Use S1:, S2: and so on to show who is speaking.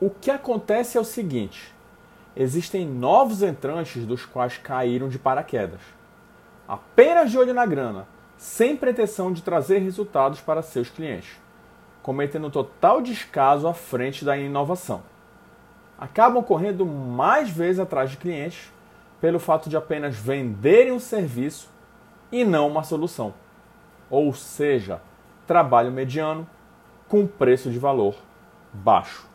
S1: O que acontece é o seguinte: existem novos entrantes dos quais caíram de paraquedas, apenas de olho na grana, sem pretensão de trazer resultados para seus clientes, cometendo total descaso à frente da inovação. Acabam correndo mais vezes atrás de clientes pelo fato de apenas venderem um serviço e não uma solução. Ou seja, trabalho mediano com preço de valor baixo.